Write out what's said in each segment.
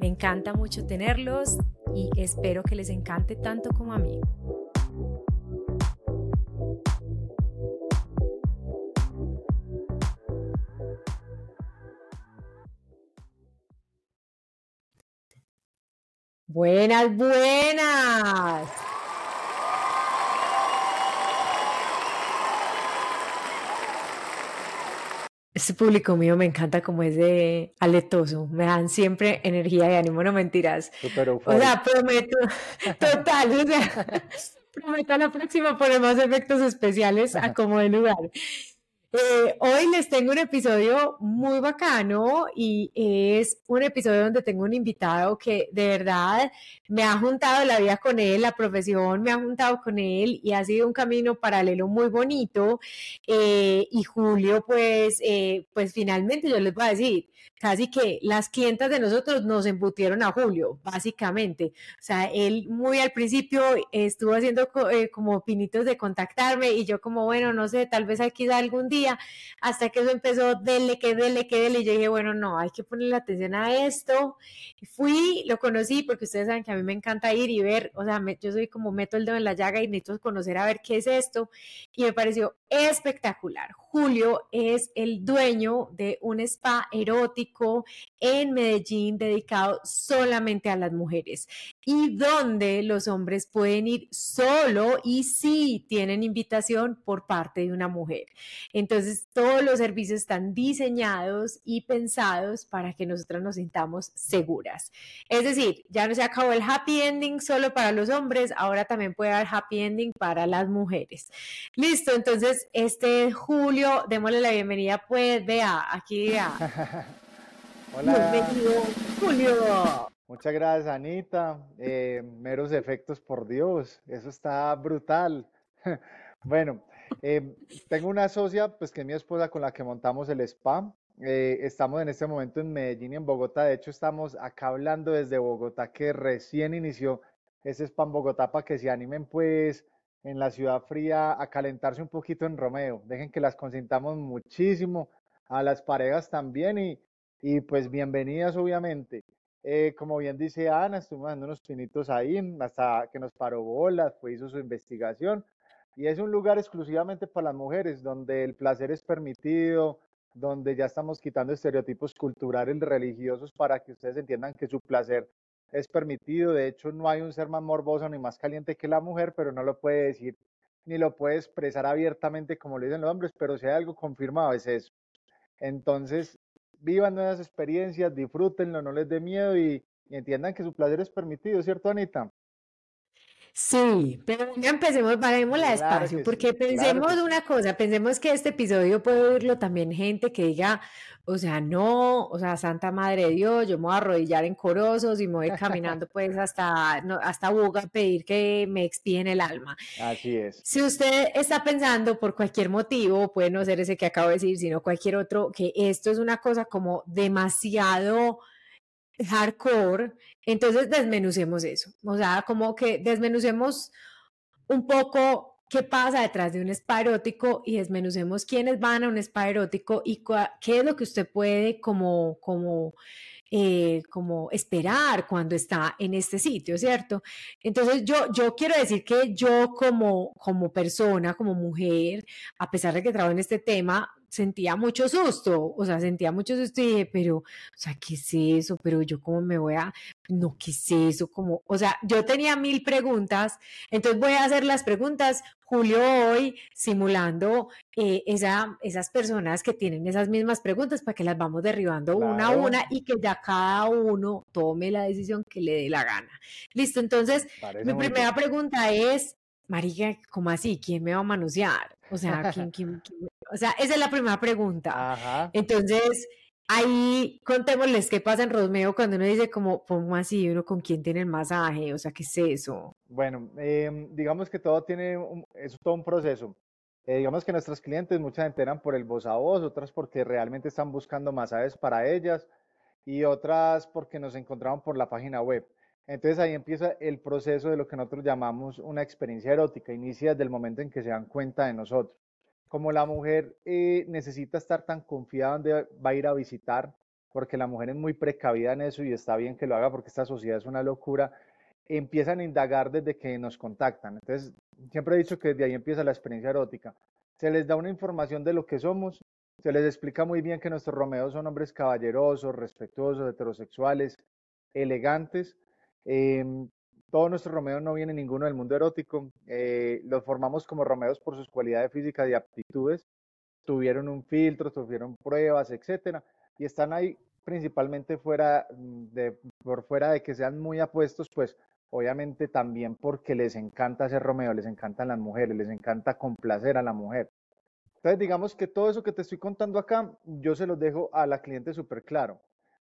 Me encanta mucho tenerlos y espero que les encante tanto como a mí. Buenas, buenas. Este público mío me encanta como es de aletoso, me dan siempre energía y ánimo, no mentiras. o sea, prometo, total, o sea, prometo a la próxima poner más efectos especiales a como de lugar. Eh, hoy les tengo un episodio muy bacano y es un episodio donde tengo un invitado que de verdad me ha juntado la vida con él, la profesión me ha juntado con él y ha sido un camino paralelo muy bonito. Eh, y Julio, pues, eh, pues finalmente yo les voy a decir, casi que las clientas de nosotros nos embutieron a Julio, básicamente. O sea, él muy al principio estuvo haciendo eh, como pinitos de contactarme y yo como, bueno, no sé, tal vez aquí algún día, hasta que eso empezó, dele, que dele, que dele, y yo dije, bueno, no, hay que ponerle atención a esto. fui, lo conocí, porque ustedes saben que a mí me encanta ir y ver, o sea, yo soy como meto el dedo en la llaga y necesito conocer a ver qué es esto, y me pareció espectacular. Julio es el dueño de un spa erótico en Medellín dedicado solamente a las mujeres y donde los hombres pueden ir solo y sí tienen invitación por parte de una mujer. Entonces, todos los servicios están diseñados y pensados para que nosotras nos sintamos seguras. Es decir, ya no se acabó el happy ending solo para los hombres, ahora también puede haber happy ending para las mujeres. Listo, entonces, este Julio, démosle la bienvenida, pues, vea, aquí vea. Hola. Bienvenido, Julio. Muchas gracias, Anita. Eh, meros efectos, por Dios. Eso está brutal. bueno, eh, tengo una socia, pues que es mi esposa con la que montamos el spa. Eh, estamos en este momento en Medellín y en Bogotá. De hecho, estamos acá hablando desde Bogotá, que recién inició ese spa en Bogotá para que se animen, pues, en la ciudad fría a calentarse un poquito en Romeo. Dejen que las consintamos muchísimo, a las parejas también y, y pues bienvenidas, obviamente. Eh, como bien dice Ana, estuvimos dando unos pinitos ahí hasta que nos paró bolas, pues hizo su investigación. Y es un lugar exclusivamente para las mujeres, donde el placer es permitido, donde ya estamos quitando estereotipos culturales religiosos para que ustedes entiendan que su placer es permitido. De hecho, no hay un ser más morboso ni más caliente que la mujer, pero no lo puede decir ni lo puede expresar abiertamente como lo dicen los hombres, pero si hay algo confirmado es eso. Entonces, vivan nuevas experiencias, disfrútenlo, no les dé miedo y, entiendan que su placer es permitido, ¿cierto, Anita? Sí, pero ya empecemos, la despacio, porque pensemos una cosa, pensemos que este episodio puede oírlo también gente que diga, o sea, no, o sea, Santa Madre de Dios, yo me voy a arrodillar en corosos y me voy caminando pues hasta, no, hasta Boga a pedir que me expíen el alma. Así es. Si usted está pensando por cualquier motivo, puede no ser ese que acabo de decir, sino cualquier otro, que esto es una cosa como demasiado hardcore, entonces desmenucemos eso. O sea, como que desmenucemos un poco qué pasa detrás de un spa erótico y desmenucemos quiénes van a un spa erótico y qué es lo que usted puede como, como, eh, como esperar cuando está en este sitio, ¿cierto? Entonces yo, yo quiero decir que yo como, como persona, como mujer, a pesar de que trabajo en este tema, sentía mucho susto, o sea, sentía mucho susto y dije, pero, o sea, ¿qué es eso? Pero yo cómo me voy a, no, ¿qué es eso? Como, o sea, yo tenía mil preguntas, entonces voy a hacer las preguntas, Julio hoy, simulando eh, esa, esas personas que tienen esas mismas preguntas para que las vamos derribando una a una y que ya cada uno tome la decisión que le dé la gana. Listo, entonces, mi primera pregunta es, María, ¿cómo así? ¿Quién me va a manosear? O sea, ¿quién, quién, quién, o sea, esa es la primera pregunta. Entonces, Ahí contémosles qué pasa en Romeo cuando uno dice como, ¿cómo así? ¿Uno con quién tiene el masaje? O sea, ¿qué es eso? Bueno, em, digamos que todo tiene, es todo un proceso. Eh, digamos que nuestros clientes, muchas se enteran por el voz a voz, otras porque realmente están buscando masajes para ellas y otras porque nos encontraron por la página web. Entonces ahí empieza el proceso de lo que nosotros llamamos una experiencia erótica, inicia desde el momento en que se dan cuenta de nosotros como la mujer eh, necesita estar tan confiada donde va a ir a visitar, porque la mujer es muy precavida en eso y está bien que lo haga porque esta sociedad es una locura, empiezan a indagar desde que nos contactan. Entonces, siempre he dicho que desde ahí empieza la experiencia erótica. Se les da una información de lo que somos, se les explica muy bien que nuestros Romeos son hombres caballerosos, respetuosos, heterosexuales, elegantes. Em, todos nuestros Romeos no vienen ninguno del mundo erótico. Eh, los formamos como Romeos por sus cualidades físicas y aptitudes. Tuvieron un filtro, tuvieron pruebas, etcétera. Y están ahí principalmente fuera mm, de, por fuera de que sean muy apuestos, pues obviamente también porque les encanta ser Romeo, les encantan las mujeres, les encanta complacer a la mujer. Entonces, digamos que todo eso que te estoy contando acá, yo se los dejo a la cliente súper claro.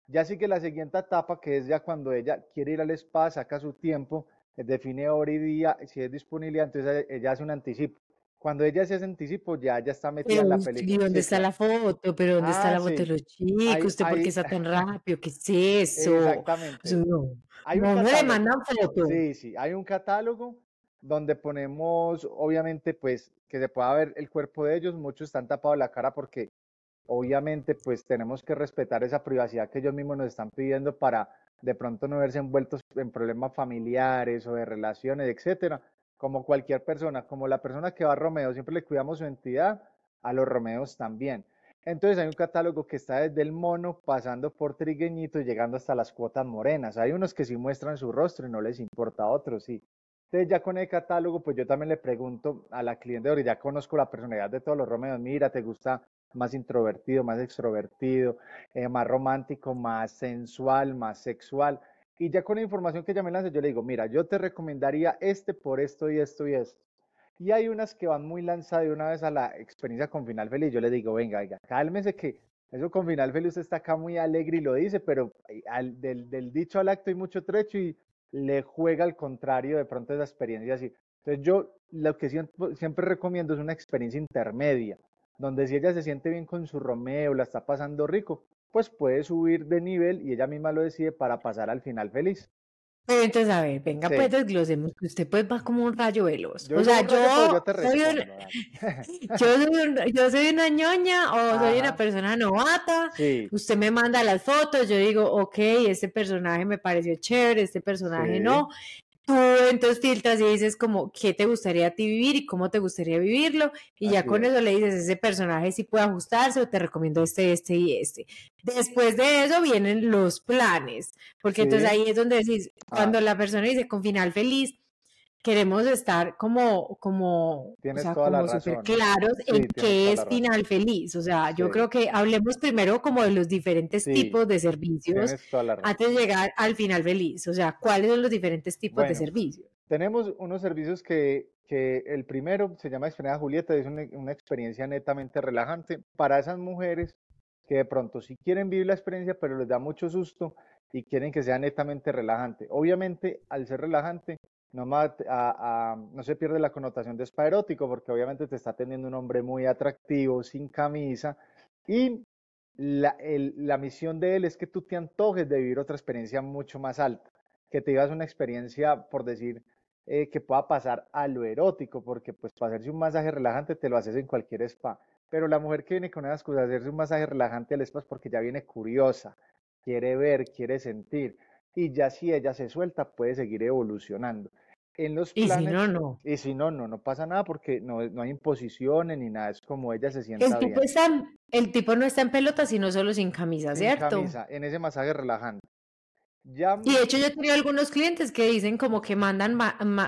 Ya sigue la siguiente etapa, que es ya cuando ella quiere ir al spa, saca su tiempo, eh, define hora y día, si es disponibilidad, entonces ella hace un anticipo. Cuando ella se hace anticipo, ya, ya está metida en la película. ¿Y dónde está la foto? ¿Pero dónde está la ah, foto de los chicos? ¿Usted por qué está tan rápido? ¿Qué es eso? Exactamente. no, hay un le mandan foto. Sí, sí, hay un catálogo donde ponemos, obviamente, pues, que se pueda ver el cuerpo de ellos. Muchos están tapados la cara porque obviamente pues tenemos que respetar esa privacidad que ellos mismos nos están pidiendo para de pronto no verse envueltos en problemas familiares o de relaciones, etcétera, como cualquier persona, como la persona que va a Romeo, siempre le cuidamos su entidad, a los Romeos también. Entonces hay un catálogo que está desde el mono, pasando por trigueñito y llegando hasta las cuotas morenas. Hay unos que sí muestran su rostro y no les importa a otros, sí. Entonces ya con el catálogo, pues yo también le pregunto a la cliente, ya conozco la personalidad de todos los Romeos, mira, ¿te gusta más introvertido, más extrovertido, eh, más romántico, más sensual, más sexual. Y ya con la información que ella me lanza, yo le digo, mira, yo te recomendaría este por esto y esto y esto. Y hay unas que van muy lanzadas de una vez a la experiencia con final feliz. Yo le digo, venga, venga, cálmese que eso con final feliz está acá muy alegre y lo dice, pero al, del, dicho al acto hay mucho trecho y le juega al contrario de pronto esa experiencia así. Entonces yo lo que siempre recomiendo es una experiencia intermedia donde si ella se siente bien con su Romeo, la está pasando rico, pues puede subir de nivel y ella misma lo decide para pasar al final feliz. Entonces, a ver, venga, pues desglosemos que usted pues va como un rayo veloz. o sea, yo, soy yo, soy una ñoña o soy una persona novata. Usted me manda las fotos, yo digo, ok, este personaje me pareció chévere, este personaje no tú entonces filtras y dices como qué te gustaría a ti vivir y cómo te gustaría vivirlo y ya con eso le dices ese personaje si puede ajustarse o te recomiendo este, este y este. Después de eso vienen los planes, porque entonces ahí es donde decís, ah. cuando la persona dice con final feliz, queremos estar como, como, o sea, como súper claros en qué es final feliz. O sea, yo creo que hablemos primero como de los diferentes tipos de servicios antes de llegar al final feliz. O sea, ¿cuáles son los diferentes tipos de servicios? Tenemos unos servicios que, que el primero se llama Experiencia Julieta, es una, una experiencia netamente relajante para esas mujeres que de pronto sí quieren vivir la experiencia, pero les da mucho susto y quieren que sea netamente relajante. Obviamente, al ser relajante, no, no se pierde la connotación de spa erótico, porque obviamente te está teniendo un hombre muy atractivo, sin camisa, y la, la, misión de él es que tú te antojes de vivir otra experiencia mucho más alta, que te llevas una experiencia, por decir, eh, que pueda pasar a lo erótico, porque pues para hacerse un masaje relajante te lo haces en cualquier spa, pero la mujer que viene con esas cosas, hacerse un masaje relajante al spa es porque ya viene curiosa, quiere ver, quiere sentir, y ya si ella se suelta puede seguir evolucionando en los planes. Y si no, no. Y si no, no, no pasa nada porque no, no hay imposiciones ni nada, es como ella se sienta el tipo Está, el tipo no está en pelota, sino solo sin camisa, sin ¿cierto? camisa, en ese masaje relajante. Ya... Y de hecho yo he tenido algunos clientes que dicen como que mandan,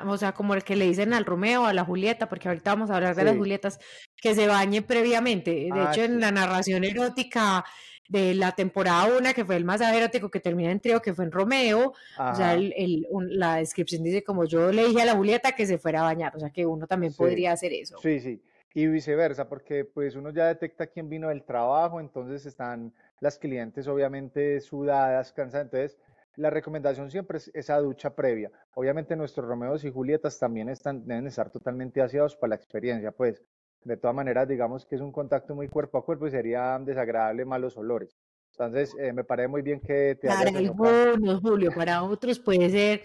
o sea, como el que le dicen al Romeo, a la Julieta, porque ahorita vamos a hablar de las Julietas, que se bañe previamente. De ah, hecho, en la narración erótica de la temporada 1, que fue el más erótico que termina en trío, que fue en Romeo. O sea, el, la descripción dice como yo le dije a la Julieta que se fuera a bañar, o sea que uno también podría hacer eso. Sí, sí. Y viceversa, porque pues uno ya detecta quién vino del trabajo, entonces están las clientes obviamente sudadas, cansadas. Entonces, la recomendación siempre es esa ducha previa. Obviamente nuestros Romeos y Julietas también están, deben estar totalmente aseados para la experiencia, pues de todas maneras digamos que es un contacto muy cuerpo a cuerpo y sería desagradable malos olores. Entonces, eh, me parece muy bien que te Para algunos, Julio, para otros puede ser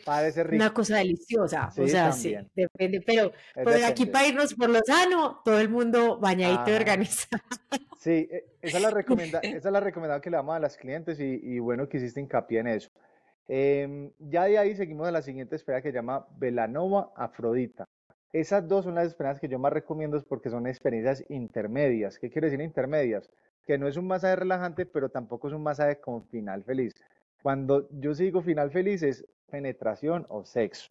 una cosa deliciosa. o sea, sí, depende. Pero por aquí para irnos por lo sano, todo el mundo bañadito y organizado. Sí, e, esa es, la recomenda esa es la recomendación que le damos a las clientes y, y bueno que hiciste hincapié en eso. Em, ya de ahí seguimos a la siguiente espera que se llama Velanova Afrodita. Esas dos son las experiencias que yo más recomiendo porque son experiencias intermedias. ¿Qué quiere decir intermedias? que no es un masaje relajante, pero tampoco es un masaje con final feliz. Cuando yo sigo final feliz es penetración o sexo.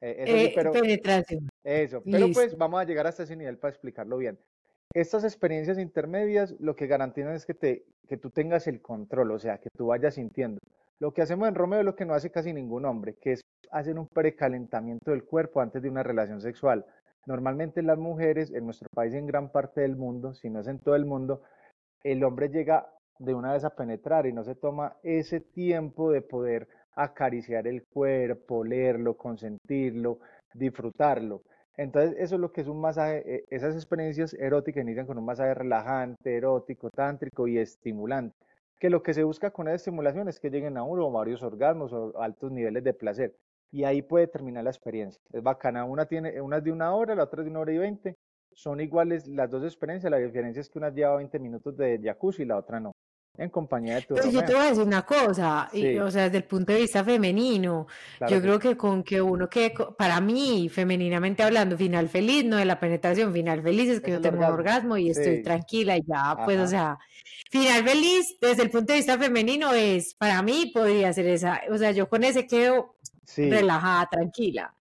Eh, eso eh, pero, penetración. Eso, pero pues vamos a llegar hasta ese nivel para explicarlo bien. Estas experiencias intermedias lo que garantizan es que, te, que tú tengas el control, o sea, que tú vayas sintiendo. Lo que hacemos en Romeo es lo que no hace casi ningún hombre, que es hacer un precalentamiento del cuerpo antes de una relación sexual. Normalmente las mujeres en nuestro país, en gran parte del mundo, si no es en todo el mundo, el hombre llega de una vez a penetrar y no se toma ese tiempo de poder acariciar el cuerpo, leerlo, consentirlo, disfrutarlo. Entonces, eso es lo que es un masaje, eh, esas experiencias eróticas inician con un masaje relajante, erótico, tántrico y estimulante. Que lo que se busca con esa estimulación es que lleguen a uno o varios orgasmos o altos niveles de placer. Y ahí puede terminar la experiencia. Es bacana. Una tiene, una es de una hora, la otra es de una hora y veinte son iguales las dos experiencias, la diferencia es que una lleva 20 minutos de jacuzzi y la otra no. En compañía de tu Pero yo te voy a decir una cosa, o sea, desde el punto de vista femenino, yo creo que con que uno que, para mí, femeninamente hablando, final feliz, no de la penetración, final feliz es que yo tengo un orgasmo. y estoy tranquila y ya, pues, o sea, final feliz desde el punto de vista femenino es, para mí podría ser esa, o sea, yo con ese quedo relajada, tranquila.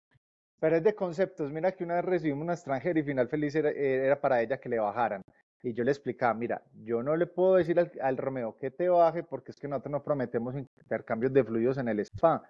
Pero es de conceptos. Mira que una vez recibimos una extranjera y final feliz era, para ella que le bajaran. Y yo le explicaba, mira, yo no le puedo decir al, Romeo que te baje porque es que nosotros no prometemos intercambios de fluidos en el spa.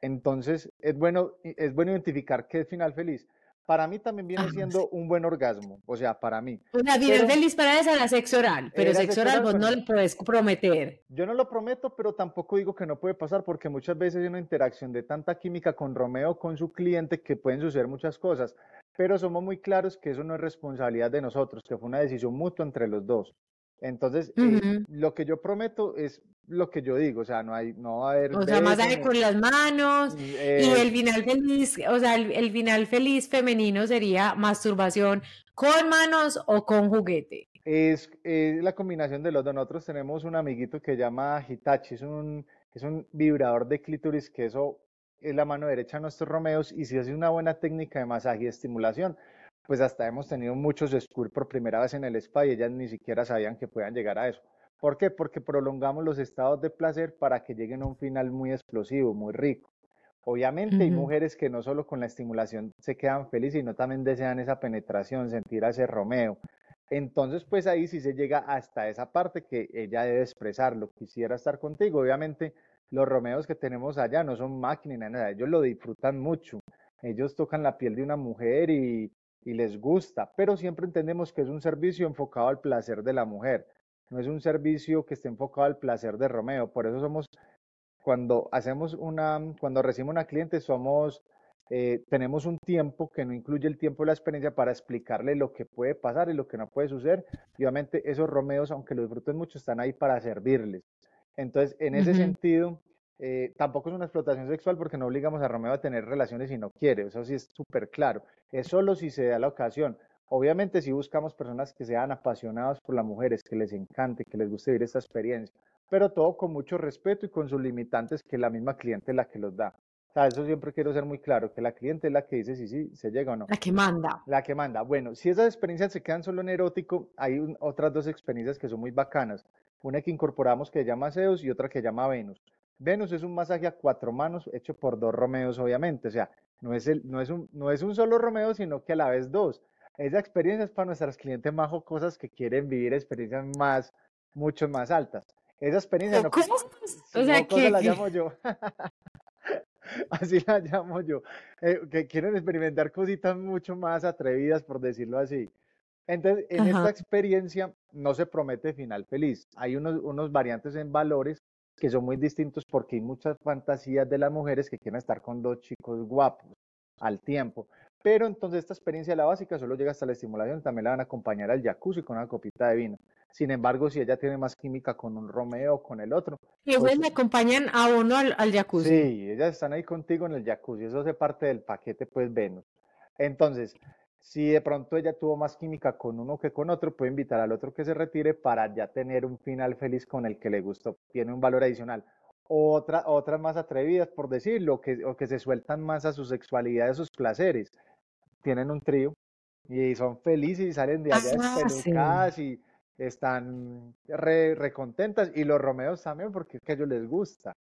Entonces, es bueno, es bueno identificar qué es final feliz para mí también viene siendo un buen orgasmo, o sea, para mí. O sea, feliz para esa la sexo oral, pero sexo oral vos no lo puedes prometer. Yo no lo prometo, pero tampoco digo que no puede pasar, porque muchas veces hay una interacción de tanta química con Romeo, con su cliente, que pueden suceder muchas cosas, pero somos muy claros que eso no es responsabilidad de nosotros, que fue una decisión mutua entre los dos. Entonces, eh, lo que yo prometo es lo que yo digo, o sea, no hay, no va a haber. O sea, más allá con las manos. y eh, el final feliz, o sea, el, final feliz femenino sería masturbación con manos o con juguete. Es, la combinación de los dos. Nosotros tenemos un amiguito que llama Hitachi, es un, es un vibrador de clítoris que eso es la mano derecha de nuestros Romeos y si hace una buena técnica de masaje y estimulación, pues hasta hemos tenido muchos squirt por primera vez en el spa y ellas ni siquiera sabían que puedan llegar a eso. ¿Por qué? Porque prolongamos los estados de placer para que lleguen a un final muy explosivo, muy rico. Obviamente hay mujeres que no solo con la estimulación se quedan felices, sino también desean esa penetración, sentir a ese Romeo. Entonces, pues ahí sí se llega hasta esa parte que ella debe expresarlo. Quisiera estar contigo. Obviamente, los Romeos que tenemos allá no son máquinas, nada. Ellos lo disfrutan mucho. Ellos tocan la piel de una mujer y, les gusta, pero siempre entendemos que es un servicio enfocado al placer de la mujer, no es un servicio que esté enfocado al placer de Romeo, por eso somos, cuando hacemos una, cuando recibimos una cliente, somos, eh, tenemos un tiempo que no incluye el tiempo de la experiencia para explicarle lo que puede pasar y lo que no puede suceder, obviamente esos Romeos, aunque lo disfruten mucho, están ahí para servirles. Entonces, en ese sentido, eh, tampoco es una explotación sexual porque no obligamos a Romeo a tener relaciones si no quiere, eso sí es súper claro. Es solo si se da la ocasión. Obviamente si buscamos personas que sean apasionadas por las mujeres, que les encante, que les guste vivir esta experiencia, pero todo con mucho respeto y con sus limitantes que la misma cliente es la que los da. O sea, eso siempre quiero ser muy claro, que la cliente es la que dice si sí, se llega o no. La que manda. La que manda. Bueno, si esas experiencias se quedan solo en erótico, hay otras dos experiencias que son muy bacanas. Una que incorporamos que se llama Zeus y otra que se llama Venus. Venus es un masaje a cuatro manos hecho por dos Romeos, obviamente. O sea, no es, el, no es, un, no es un solo Romeo, sino que a la vez dos. Esa experiencia es para nuestras clientes más cosas que quieren vivir experiencias más, mucho más altas. Esa experiencia no, ¿Cómo? O sea, que la llamo yo. así la llamo yo. Eh, que quieren experimentar cositas mucho más atrevidas, por decirlo así. Entonces, en esta experiencia no se promete final feliz. Hay unos, unos variantes en valores que son muy distintos porque hay muchas fantasías de las mujeres que quieren estar con dos chicos guapos al tiempo. Pero entonces esta experiencia la básica solo llega hasta la estimulación, también la van a acompañar al jacuzzi con una copita de vino. Sin embargo, si ella tiene más química con un Romeo o con el otro. Y pues, me acompañan a uno al, al, jacuzzi. Sí, ellas están ahí contigo en el jacuzzi, eso hace parte del paquete, pues Venus. Entonces, si de pronto ella tuvo más química con uno que con otro, puede invitar al otro que se retire para ya tener un final feliz con el que le gustó. Tiene un valor adicional. Otra, otras más atrevidas, por decirlo, que, o que se sueltan más a su sexualidad, a sus placeres. Tienen un trío y son felices y salen de allá ah, y están re, recontentas. Y los Romeos también, porque es que a ellos les gusta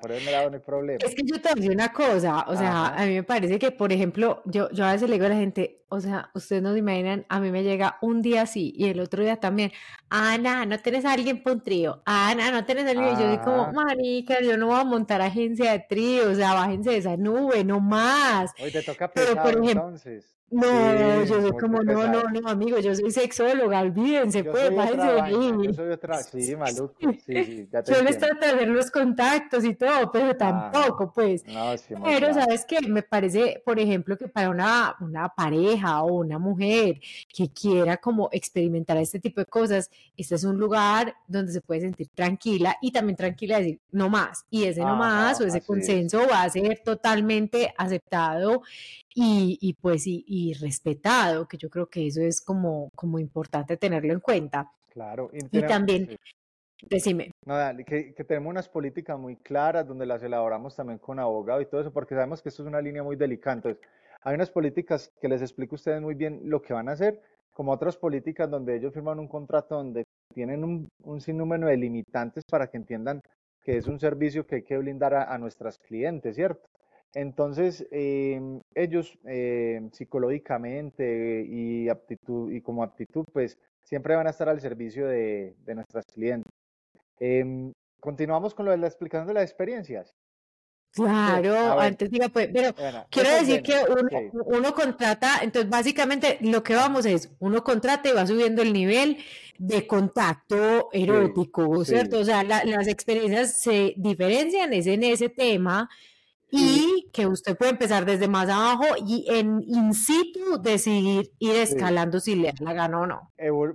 por eso me da un problema. Es que yo te digo una cosa, o sea, a mí me parece que, por ejemplo, yo, yo a veces le digo a la gente, o sea, ustedes no se imaginan, a mí me llega un día así y el otro día también, Ana, no tienes a alguien para un trío, Ana, no tienes a alguien, yo digo como, ah. marica, yo no voy a montar agencia de trío, o sea, bájense de esa nube, no más. Hoy te toca pesado, Pero, por ejemplo, entonces. No, yo soy como, no, no, no, amigo, yo soy sexóloga, olvídense, pues, bájense de ahí. Yo soy otra, sí, maluco, sí, sí, ya te Yo les trato de ver los contactos y todo, pero tampoco, pues. No, sí, pero, ¿sabes qué? Me parece, por ejemplo, que para una, una pareja o una mujer que quiera como experimentar este tipo de cosas, este es un lugar donde se puede sentir tranquila y también tranquila decir, no más. Y ese no más o ese consenso va a ser totalmente aceptado y, y pues y, respetado, que yo creo que eso es como, como importante tenerlo en cuenta. Claro. Y, también, decime. No, que, que, tenemos unas políticas muy claras donde las elaboramos también con abogado y todo eso, porque sabemos que esto es una línea muy delicada. Entonces, hay unas políticas que les explico a ustedes muy bien lo que van a hacer, como otras políticas donde ellos firman un contrato donde tienen un, un sinnúmero de limitantes para que entiendan que es un servicio que hay que blindar a, a nuestras clientes, ¿cierto? Entonces, em, ellos em, psicológicamente y aptitud y como aptitud, pues siempre van a estar al servicio de, nuestras clientes. Em, continuamos con lo de la explicación de las experiencias. Claro, antes diga, pues, pero quiero decir que uno, contrata, entonces básicamente lo que vamos es, uno contrata y va subiendo el nivel de contacto erótico, ¿cierto? O sea, las experiencias se diferencian, es en ese tema, y que usted puede empezar desde más abajo y en in situ decidir ir escalando si le da la gana o no.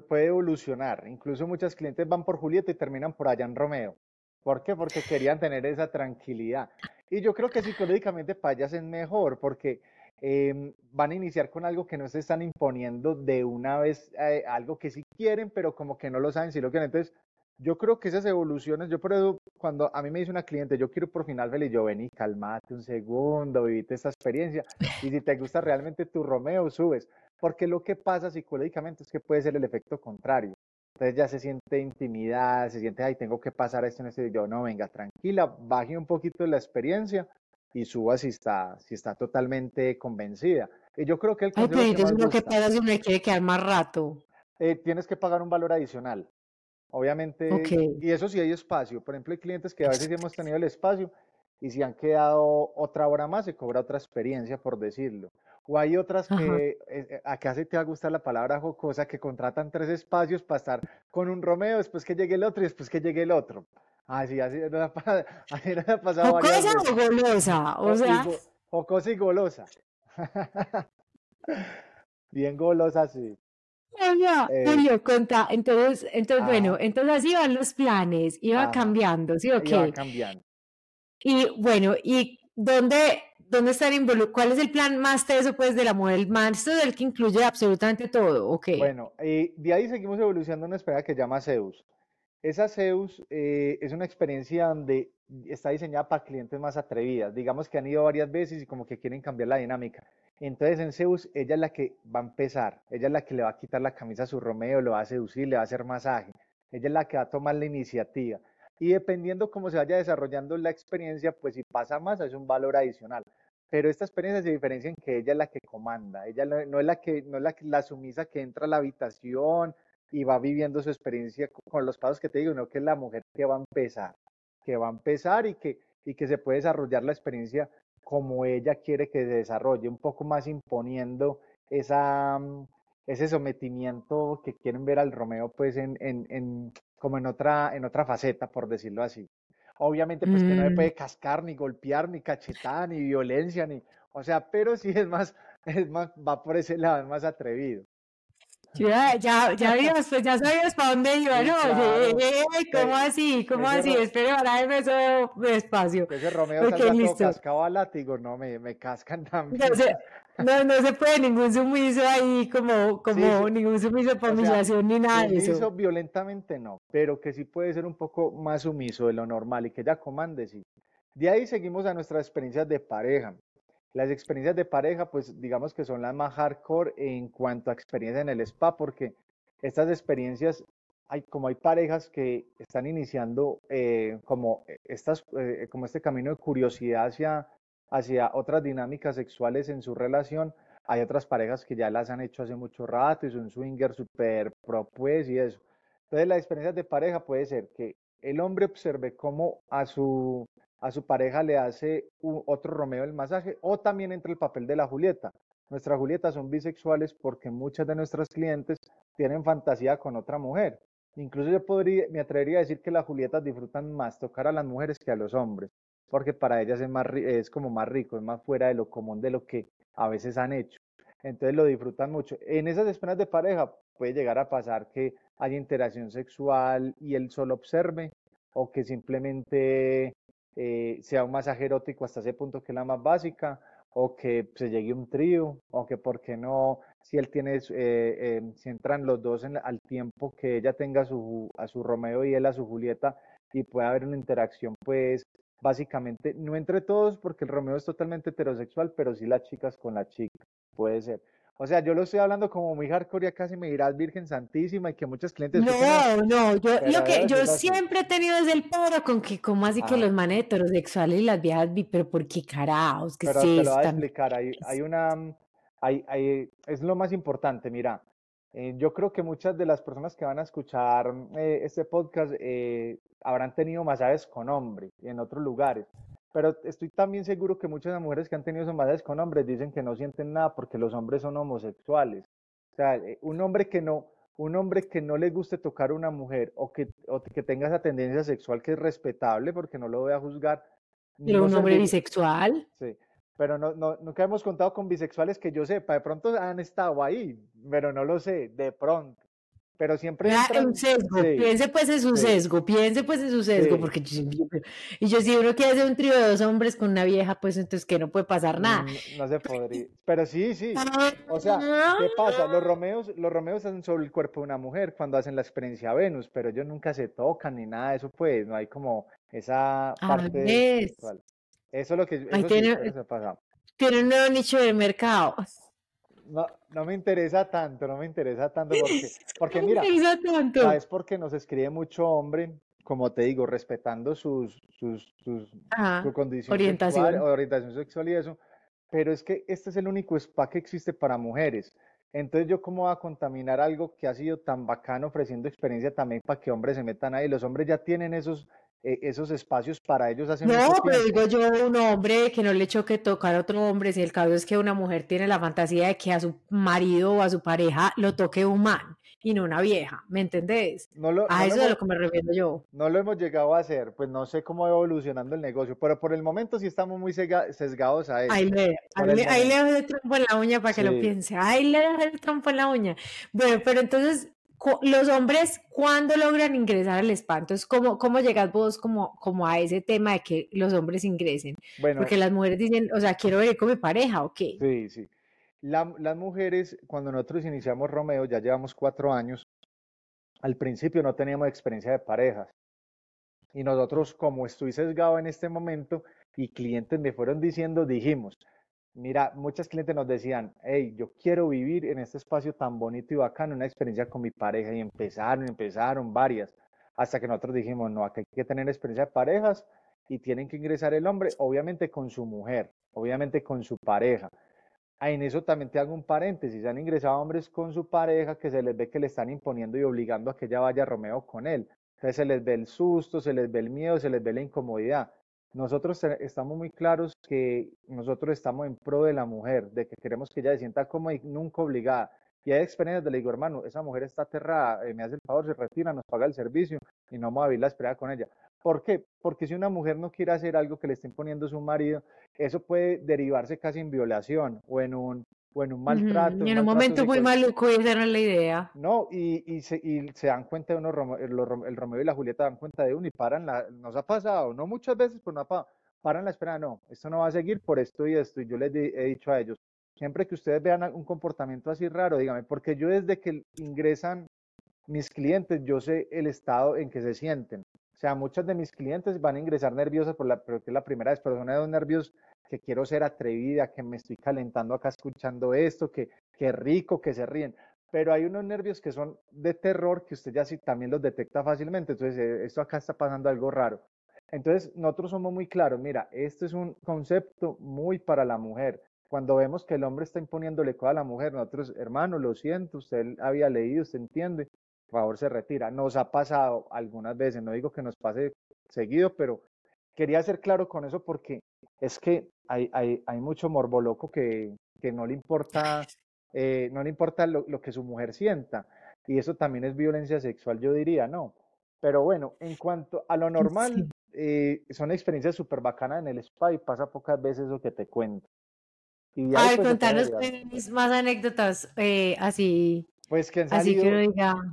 puede evolucionar. Incluso muchas clientes van por Julieta y terminan por allá en Romeo. ¿Por qué? Porque querían tener esa tranquilidad. Y yo creo que psicológicamente para ellas es mejor porque em, van a iniciar con algo que no se están imponiendo de una vez, eh, algo que sí quieren, pero como que no lo saben si lo quieren. Entonces, yo creo que esas evoluciones, yo por eso, cuando a mí me dice una cliente, yo quiero por final feliz, yo vení, calmate un segundo, vivite esta experiencia, y si te gusta realmente tu Romeo, subes, porque lo que pasa psicológicamente es que puede ser el efecto contrario. Entonces ya se siente intimidad, se siente, ay, tengo que pasar esto en este, yo no, venga, tranquila, baje un poquito la experiencia y suba si está, si está totalmente convencida. Y yo creo que el Ay, pero que es lo que pasa si me quiere quedar más rato. Eh, tienes que pagar un valor adicional. Obviamente, y eso sí hay espacio. Por ejemplo, hay clientes que a veces hemos tenido el espacio y si han quedado otra hora más, se cobra otra experiencia, por decirlo. O hay otras que, eh, acá te va a gustar la palabra jocosa, que contratan tres espacios para estar con un Romeo, después que llegue el otro y después que llegue el otro. Ah, sí, así no ha, pasado ¿Jocosa o golosa? O sea... Jocosa y golosa. Bien golosa, sí. Eh, Julio, conta, entonces, entonces bueno, entonces así van los planes, iba cambiando, ¿sí o qué? Iba cambiando. Y bueno, ¿y dónde, dónde están involucrados? ¿Cuál es el plan más teso, pues, de la mujer? Más del que incluye absolutamente todo, ¿ok? Bueno, y de ahí seguimos evolucionando una espera que llama Zeus. Esa Zeus eh, es una experiencia donde está diseñada para clientes más atrevidas, digamos que han ido varias veces y como que quieren cambiar la dinámica. Entonces en Zeus, ella es la que va a empezar, ella es la que le va a quitar la camisa a su Romeo, lo va a seducir, le va a hacer masaje, ella es la que va a tomar la iniciativa. Y dependiendo cómo se vaya desarrollando la experiencia, pues si pasa más es un valor adicional. Pero esta experiencia se diferencia en que ella es la que comanda, ella no, es la que no es la, la sumisa que entra a la habitación y va viviendo su experiencia con los pasos que te digo, no que es la mujer que va a empezar, que va a empezar y que, y que se puede desarrollar la experiencia como ella quiere que se desarrolle, un poco más imponiendo esa, mm, ese sometimiento que quieren ver al Romeo pues en, en, en, como en otra, en otra faceta, por decirlo así. Obviamente pues que no le mm. puede cascar, ni golpear, ni cachetar, ni violencia, ni, o sea, pero sí es más, es más, va por ese lado, es más atrevido. Ya, ya, ya, pues ya sabías para dónde iba, ¿no? ¿Cómo así? ¿Cómo así? Espere, ahora eso despacio. Ese Romeo okay, listo. cascaba látigo, no, me, me cascan también. No, no, se puede ningún sumiso ahí, como, como ningún sumiso por humillación ni nada de eso. violentamente no, pero que sí puede ser un poco más sumiso de lo normal y que ya comande, sí. De ahí seguimos a nuestras experiencias de pareja. Las experiencias de pareja, pues digamos que son las más hardcore en cuanto a experiencia en el spa, porque estas experiencias, hay, como hay parejas que están iniciando eh, como, estas, eh, como este camino de curiosidad hacia, hacia otras dinámicas sexuales en su relación, hay otras parejas que ya las han hecho hace mucho rato y son swingers super pro pues y eso. Entonces las experiencias de pareja puede ser que el hombre observe cómo a su a su pareja le hace otro Romeo el masaje o también entra el papel de la Julieta. Nuestras Julietas son bisexuales porque muchas de nuestras clientes tienen fantasía con otra mujer. Incluso yo podría, me atrevería a decir que las Julietas disfrutan más tocar a las mujeres que a los hombres, porque para ellas es, más, es como más rico, es más fuera de lo común de lo que a veces han hecho. Entonces lo disfrutan mucho. En esas escenas de pareja puede llegar a pasar que haya interacción sexual y él solo observe o que simplemente eh, sea un masaje erótico hasta ese punto que es la más básica, o que se llegue un trío, o que, ¿por qué no? Si él tiene, eh, em, si entran los dos en, al tiempo que ella tenga a su, Romeo y él a su Julieta, y puede haber una interacción, pues, básicamente, no entre todos, porque el Romeo es totalmente heterosexual, pero sí las chicas con la chica, puede ser. O sea, yo lo estoy hablando como muy hardcore, ya casi me dirás Virgen Santísima y que muchos clientes... No, no, yo lo que yo siempre he tenido desde el paro con que como así que ah. los manes heterosexuales y las viejas vi, pero ¿por qué carajos? ¿Qué pero te lo voy a explicar, hay, hay una... Hay, hay, es lo más importante, mira, eh, yo creo que muchas de las personas que van a escuchar eh, este podcast eh, habrán tenido masajes con hombre en otros lugares. Pero estoy también seguro que muchas mujeres que han tenido sombras con hombres dicen que no sienten nada porque los hombres son homosexuales. O sea, eh, un hombre que no, un hombre que no le guste tocar a una mujer o que, o que tenga esa tendencia sexual que es respetable, porque no lo voy a juzgar. Pero un hombre bisexual. Sí, pero no, no, nunca hemos contado con bisexuales que yo sepa, de pronto han estado ahí, pero no lo sé, de pronto. Pero siempre. un sesgo, piense pues en su sesgo, piense pues en su sesgo, porque yo, y yo si uno quiere hacer un trío de dos hombres con una vieja, pues entonces que no puede pasar nada. Mm, no, se podría. Pero sí, sí. O sea, ¿qué pasa? Los Romeos, los Romeos hacen sobre el cuerpo de una mujer cuando hacen la experiencia Venus, pero ellos nunca se tocan ni nada de eso, pues, no hay como esa parte. Eso es lo que eso tiene, tiene un nuevo nicho de mercado no, no me interesa tanto, no me interesa tanto porque, porque mira, tanto? ¿sabes? Porque nos escribe mucho hombre, como te digo, respetando sus, sus, sus su condición orientación. Sexual, orientación sexual y eso, pero es que este es el único spa que existe para mujeres. Entonces, ¿yo cómo voy a contaminar algo que ha sido tan bacano ofreciendo experiencia también para que hombres se metan ahí? Los hombres ya tienen esos, e, esos espacios para ellos hacen No, pero digo yo, un hombre que no le choque tocar a otro hombre, si el caso es que una mujer tiene la fantasía de que a su marido o a su pareja lo toque un man y no una vieja, ¿me entendés? No lo, a eso es a lo que me refiero yo. No lo hemos llegado a hacer, pues no sé cómo va evolucionando el negocio, pero por el momento sí estamos muy sesgados a eso. Ahí le, ahí le, dejo el trompo en la uña para que lo piense, ahí le dejo el trompo en la uña. Bueno, pero entonces los hombres, ¿cuándo logran ingresar al spa? Entonces, ¿cómo, cómo llegas vos como, como a ese tema de que los hombres ingresen? Bueno, Porque las mujeres dicen, o sea, quiero ver con mi pareja, ¿o qué? Sí, sí. las mujeres, cuando nosotros iniciamos Romeo, ya llevamos cuatro años, al principio no teníamos experiencia de parejas. Y nosotros, como estoy sesgado en este momento y clientes me fueron diciendo, dijimos, Mira, muchas clientes nos decían, hey, yo quiero vivir en este espacio tan bonito y bacano, una experiencia con mi pareja. Y empezaron, empezaron varias, hasta que nosotros dijimos, no, aquí hay que tener experiencia de parejas y tienen que ingresar el hombre, obviamente con su mujer, obviamente con su pareja. Ah, en eso también te hago un paréntesis, han ingresado hombres con su pareja que se les ve que le están imponiendo y obligando a que ella vaya a Romeo con él. Entonces se les ve el susto, se les ve el miedo, se les ve la incomodidad. Nosotros estamos muy claros que nosotros estamos en pro de la mujer, de que queremos que ella se sienta como y nunca obligada. Y hay experiencias donde le digo, hermano, esa mujer está aterrada, eh, me hace el favor, se retira, nos paga el servicio y no voy a la espera con ella. ¿Por qué? Porque si una mujer no quiere hacer algo que le esté imponiendo su marido, eso puede derivarse casi en violación o en un, o en un maltrato. Y en un, momento muy maluco, y esa era la idea. No, y, y, se, y se dan cuenta de uno, el, Romeo y la Julieta dan cuenta de uno y paran, la, nos ha pasado, no muchas veces, pero no ha pasado, paran la espera, no, esto no va a seguir por esto y esto. Y yo les he dicho a ellos, siempre que ustedes vean un comportamiento así raro, dígame, porque yo desde que ingresan mis clientes, yo sé el estado en que se sienten. O sea, muchos de mis clientes van a ingresar nerviosas por la, porque es la primera vez, pero son nervios que quiero ser atrevida, que me estoy calentando acá escuchando esto, que, que rico, que se ríen. Pero hay unos nervios que son de terror que usted ya sí también los detecta fácilmente. Entonces, eh, esto acá está pasando algo raro. Entonces, nosotros somos muy claros. Mira, este es un concepto muy para la mujer. Cuando vemos que el hombre está imponiéndole cosas a la mujer, nosotros, hermano, lo siento, usted había leído, usted entiende, por favor se retira. Nos ha pasado algunas veces, no digo que nos pase seguido, pero quería ser claro con eso porque es que hay, hay, hay mucho morbo loco que, que no le importa, eh, no le importa lo, lo, que su mujer sienta. Y eso también es violencia sexual, yo diría, ¿no? Pero bueno, en cuanto a lo normal, eh, son experiencias súper bacanas en el spa y pasa pocas veces lo que te cuento. Y a ver, pues, contanos más anécdotas eh, así pues que han salido,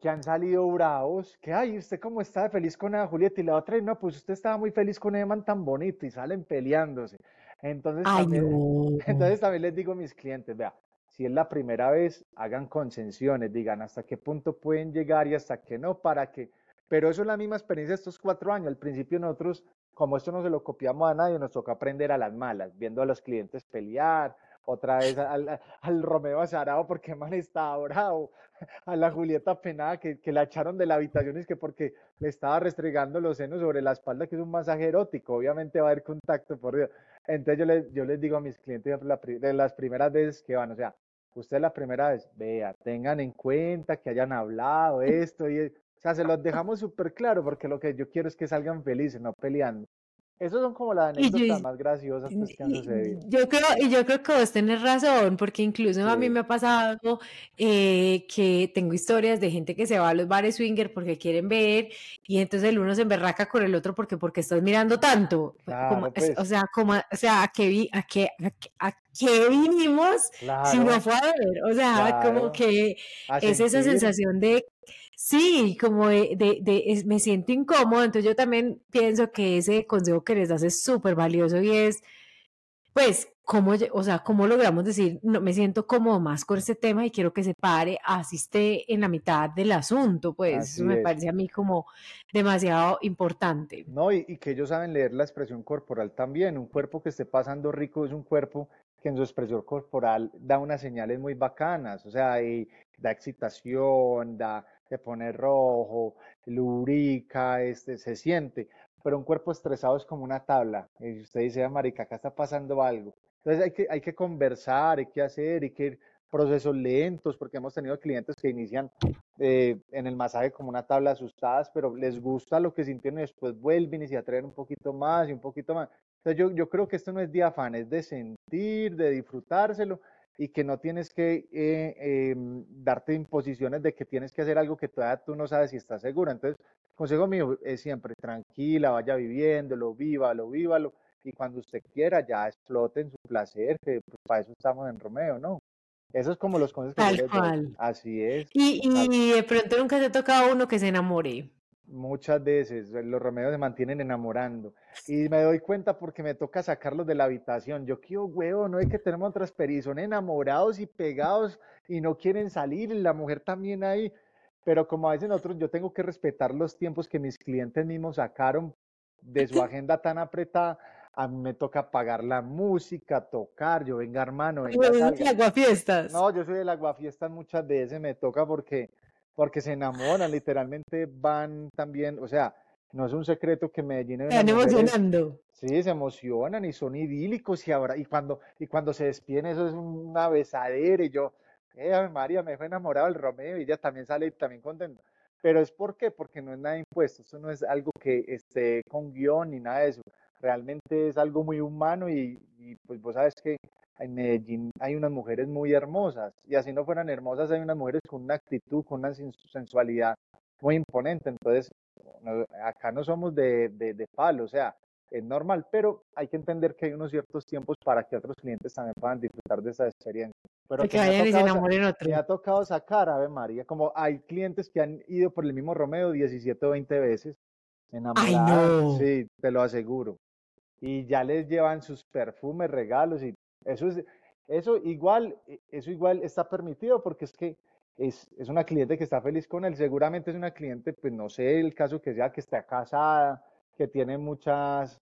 que, han salido bravos, que ay, usted cómo está feliz con Eva Julieta y la otra, no, pues usted estaba muy feliz con Eman tan bonito y salen peleándose. Entonces, también, entonces también les digo a mis clientes, vea, si es la primera vez, hagan concesiones, digan hasta qué punto pueden llegar y hasta qué no, para que, pero eso es la misma experiencia de estos cuatro años. Al principio nosotros, como esto no se lo copiamos a nadie, nos toca aprender a las malas, viendo a los clientes pelear, otra vez al, Romeo Azarado porque man estaba bravo, a la Julieta Penada que, que, la echaron de la habitación es que porque le estaba restregando los senos sobre la espalda, que es un masaje erótico, obviamente va a haber contacto por Dios. Entonces yo les, yo les digo a mis clientes de las primeras veces que van, o sea, usted la primera vez, vea, tengan en cuenta que hayan hablado esto y, o sea, se los dejamos súper claro porque lo que yo quiero es que salgan felices, no peleando. Esas son como las anécdotas más graciosas pues, que han sucedido. Yo creo, y yo creo que vos tenés razón, porque incluso a mí me ha pasado eh, que tengo historias de gente que se va a los bares swinger porque quieren ver, y entonces el uno se emberraca con el otro porque porque estás mirando tanto. Pues. O sea, como, o sea, ¿a qué, vi, a qué, a qué, vinimos si no fue a ver? O sea, como que es esa sensación de Sí, como de, de, me siento incómodo, entonces yo también pienso que ese consejo que les das es súper valioso y es, pues, cómo, o sea, cómo logramos decir, no, me siento cómodo más con este tema y quiero que se pare, asiste en la mitad del asunto, pues, eso me parece a mí como demasiado importante. No, y, y, que ellos saben leer la expresión corporal también, un cuerpo que esté pasando rico es un cuerpo que en su expresión corporal da unas señales muy bacanas, o sea, y da excitación, da se pone rojo, lubrica, este, se siente, pero un cuerpo estresado es como una tabla, y usted dice, ah, marica, acá está pasando algo. Entonces hay que, hay que conversar, hay que hacer, hay que ir procesos lentos, porque hemos tenido clientes que inician eh, en el masaje como una tabla asustadas, pero les gusta lo que sintieron y después vuelven y se atreven un poquito más y un poquito más. Entonces yo, yo creo que esto no es de es de sentir, de disfrutárselo y que no tienes que eh, em, darte imposiciones de que tienes que hacer algo que todavía tú no sabes si estás segura. Entonces, consejo mío es siempre tranquila, vaya viviéndolo, vívalo, vívalo, y cuando usted quiera ya explote en su placer, que pues, para eso estamos en Romeo, ¿no? Eso es como los consejos que Tal cual. Así es. Y, y de pronto nunca se toca a uno que se enamore muchas veces los remedios se mantienen enamorando y me doy cuenta porque me toca sacarlos de la habitación. Yo quiero huevo, no es que tenemos otras peris, son enamorados y pegados y no quieren salir y la mujer también ahí. Pero como dicen otros, yo tengo que respetar los tiempos que mis clientes mismos sacaron de su agenda tan apretada. A mí me toca pagar la música, tocar, yo venga hermano, venga. aguafiestas? No, yo soy del aguafiestas muchas veces, me toca porque porque se enamoran, literalmente van también, o sea, no es un secreto que Medellín Están emocionando. Sí, se emocionan y son idílicos y ahora, y cuando, y cuando se despiden, eso es una besadera, y yo, eh, María, me fue enamorado el Romeo, y ella también sale también contenta. Pero es por qué, porque no es nada impuesto, eso no es algo que esté con guion ni nada de eso. Realmente es algo muy humano y, y pues vos sabes que en Medellín hay unas mujeres muy hermosas y así no fueran hermosas, hay unas mujeres con una actitud, con una sensualidad muy imponente. Entonces, acá no somos de, de, palo, o sea, es normal, pero hay que entender que hay unos ciertos tiempos para que otros clientes también puedan disfrutar de esa experiencia. Pero que, vayan y se enamoren otro. Me ha tocado sacar, a ver María, como hay clientes que han ido por el mismo Romeo 17 o 20 veces, enamorados, sí, te lo aseguro. Y ya les llevan sus perfumes, regalos y eso es, eso igual, eso igual está permitido porque es que es, es, una cliente que está feliz con él. Seguramente es una cliente, pues no sé el caso que sea, que está casada, que tiene muchas,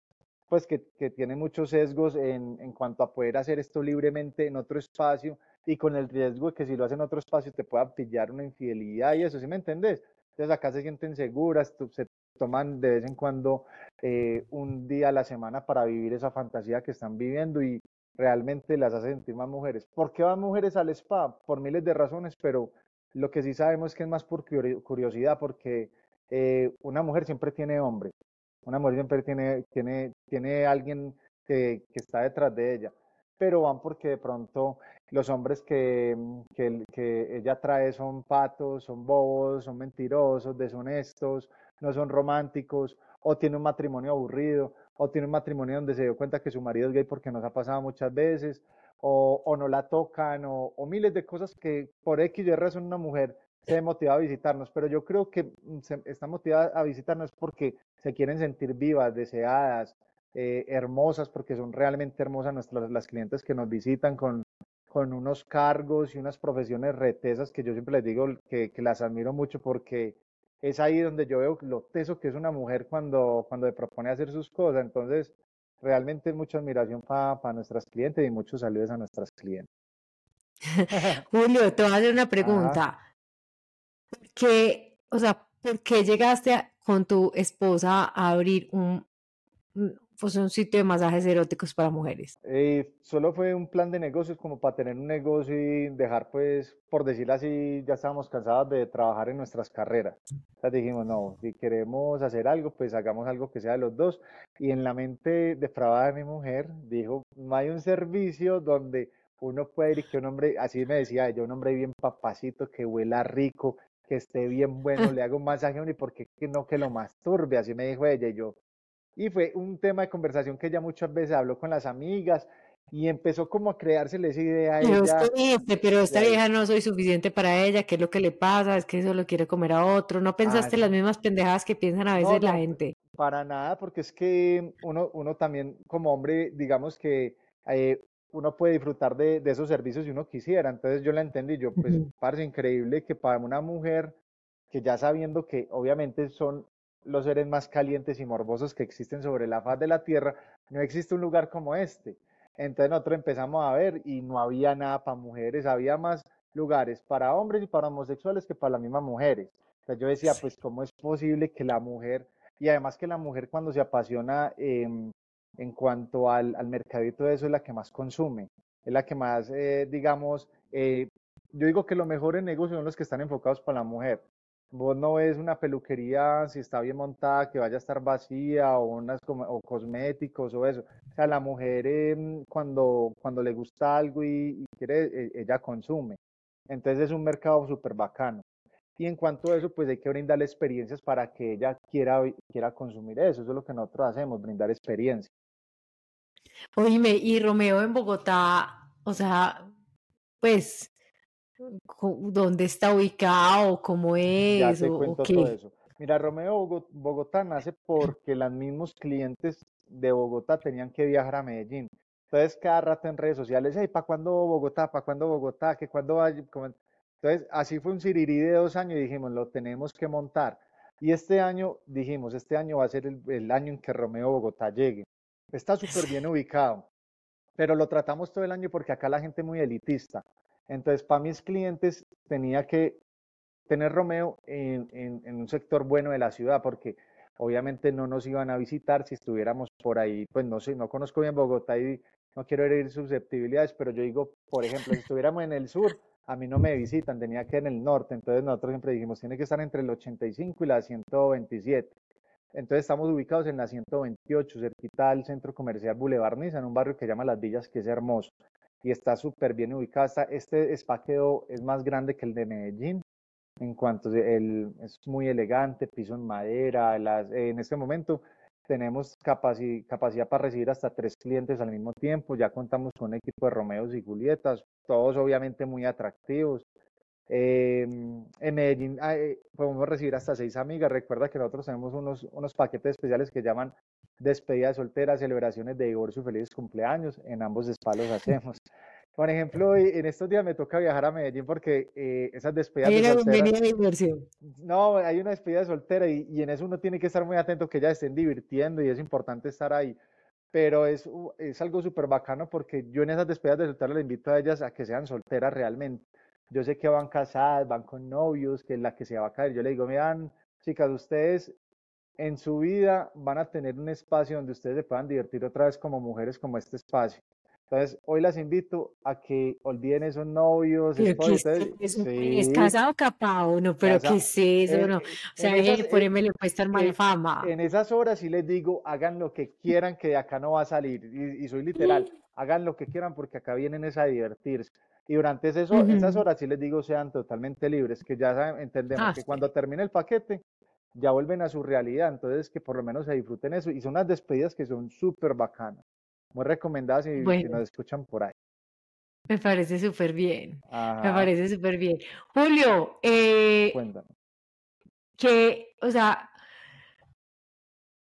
pues que, que tiene muchos sesgos en, en, cuanto a poder hacer esto libremente en otro espacio y con el riesgo de que si lo hace en otro espacio te pueda pillar una infidelidad y eso, ¿sí me entendés? Entonces acá se sienten seguras, se toman de vez en cuando eh, un día a la semana para vivir esa fantasía que están viviendo y realmente las hace sentir más mujeres. ¿Por qué van mujeres al spa? Por miles de razones, pero lo que sí sabemos es que es más por curiosidad, porque eh, una mujer siempre tiene hombre, una mujer siempre tiene, tiene, tiene alguien que, que, está detrás de ella, pero van porque de pronto los hombres que, que, que ella trae son patos, son bobos, son mentirosos, deshonestos, no son románticos, o tiene un matrimonio aburrido, o tiene un matrimonio donde se dio cuenta que su marido es gay porque nos ha pasado muchas veces, o, no la tocan, o, miles de cosas que por X y razón una mujer se motiva a visitarnos, pero yo creo que mm, se, está motivada a visitarnos porque se quieren sentir vivas, deseadas, eh, hermosas, porque son realmente hermosas nuestras las clientes que nos visitan con, con unos cargos y unas profesiones retesas que yo siempre les digo que, que las admiro mucho porque es ahí donde yo veo lo teso que es una mujer cuando, cuando le propone hacer sus cosas. Entonces, realmente mucha admiración para nuestras clientes y muchos saludos a nuestras clientes. Julio, te voy a hacer una pregunta. ¿Qué, o sea, ¿por qué llegaste con tu esposa a abrir un, pues un sitio de masajes eróticos para mujeres. Eh, solo fue un plan de negocios como para tener un negocio y dejar pues, por decirlo así, ya estábamos cansados de trabajar en nuestras carreras. Entonces dijimos, no, si queremos hacer algo, pues hagamos algo que sea de los dos. Y en la mente depravada de mi mujer dijo, no hay un servicio donde uno puede ir que un hombre, así me decía ella, un hombre bien papacito, que huela rico, que esté bien bueno, le hago un masaje, y por qué no que lo masturbe, así me dijo ella, y yo, y fue un tema de conversación que ella muchas veces habló con las amigas y empezó como a creársele esa idea a ella. pero esta vieja no soy suficiente para ella, ¿qué es lo que le pasa? Es que eso lo quiere comer a otro. ¿No pensaste las mismas pendejadas que piensan a veces la gente? Para nada, porque es que uno, uno también como hombre, digamos que eh, uno puede disfrutar de, de, esos servicios si uno quisiera. Entonces yo la entendí, yo pues parece increíble que para una mujer que ya sabiendo que obviamente son los seres más calientes y morbosos que existen sobre la faz de la Tierra, no existe un lugar como este. Entonces nosotros empezamos a ver y no había nada para mujeres, había más lugares para hombres y para homosexuales que para las mismas mujeres. Entonces yo decía, pues cómo es posible que la mujer, y además que la mujer cuando se apasiona en cuanto al, al mercadito de eso es la que más consume, es la que más, eh, digamos, eh, yo digo que los mejores negocios son los que están enfocados para la mujer. Vos no ves una peluquería si está bien montada que vaya a estar vacía o unas o cosméticos o eso. O sea, la mujer em, cuando, cuando le gusta algo y, quiere, e, ella consume. Entonces es un mercado súper bacano. Y en cuanto a eso, pues hay que brindarle experiencias para que ella quiera, quiera consumir eso. Eso es lo que nosotros hacemos, brindar experiencia. Oíme, y Romeo en Bogotá, o sea, pues dónde está ubicado, cómo es. Ya te cuento todo eso. Mira, Romeo Bogotá nace porque los mismos clientes de Bogotá tenían que viajar a Medellín. Entonces, cada rato en redes sociales, hey, ¿para cuándo Bogotá? ¿Para cuándo Bogotá? ¿Que cuándo va? Entonces, así fue un sirirí de dos años y dijimos, lo tenemos que montar. Y este año, dijimos, este año va a ser el, el año en que Romeo Bogotá llegue. Está súper bien ubicado, pero lo tratamos todo el año porque acá la gente es muy elitista. Entonces, para mis clientes tenía que tener Romeo en, un sector bueno de la ciudad, porque obviamente no nos iban a visitar si estuviéramos por ahí, pues no sé, no conozco bien Bogotá y no quiero herir susceptibilidades, pero yo digo, por ejemplo, si estuviéramos en el sur, a mí no me visitan, tenía que en el norte, entonces nosotros siempre dijimos, tiene que estar entre el 85 y la 127. Entonces estamos ubicados en la 128, cerquita al centro comercial Boulevard Niza, en un barrio que se llama Las Villas, que es hermoso. Y está súper bien ubicada. Este spa es más grande que el de Medellín, en cuanto el, es muy elegante, piso en madera, las, en este momento tenemos capacidad para recibir hasta tres clientes al mismo tiempo, ya contamos con un equipo de Romeos y Julietas, todos obviamente muy atractivos. Em, en Medellín eh, podemos recibir hasta seis amigas. Recuerda que nosotros tenemos unos, unos paquetes especiales que llaman despedida de soltera, celebraciones de divorcio, felices cumpleaños. En ambos espacios hacemos. Por ejemplo, en estos días me toca viajar a Medellín porque eh, esas despedidas de soltera. No, hay una despedida de soltera y, y, en eso uno tiene que estar muy atento que ellas estén divirtiendo y es importante estar ahí. Pero es, es algo súper bacano porque yo en esas despedidas de soltera le invito a ellas a que sean solteras realmente. Yo sé que van casadas, van con novios, que es la que se va a caer. Yo le digo, vean, chicas, ustedes en su vida van a tener un espacio donde ustedes se puedan divertir otra vez como mujeres, como este espacio. Entonces, hoy las invito a que olviden esos novios. es, casado capao, no, pero ¿qué es eso? no. O sea, por ahí me le cuesta mala fama. En esas horas sí les digo, hagan lo que quieran, que de acá no va a salir. Y, soy literal, hagan lo que quieran porque acá vienen es a divertirse. Y durante esas horas sí les digo, sean totalmente libres, que ya entendemos ah, que cuando termine el paquete, ya vuelven a su realidad. Entonces, que por lo menos se disfruten eso. Y son unas despedidas que son súper bacanas muy recomendadas y que nos escuchan por ahí. Me parece súper bien. Me parece súper bien. Julio, eh, Cuéntame. que, o sea,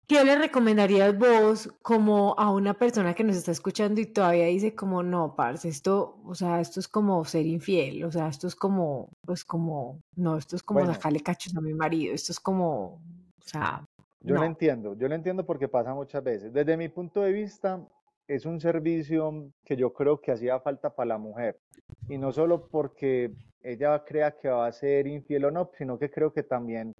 ¿qué le recomendarías vos como a una persona que nos está escuchando y todavía dice como, no, parce, esto, o sea, esto es como ser infiel, o sea, esto es como, pues como, no, esto es como sacarle cachos a mi marido, esto es como, o sea... Yo lo entiendo, yo lo entiendo porque pasa muchas veces. Desde mi punto de vista, es un servicio que yo creo que hacía falta para la mujer. Y no solo porque ella crea que va a ser infiel o no, sino que creo que también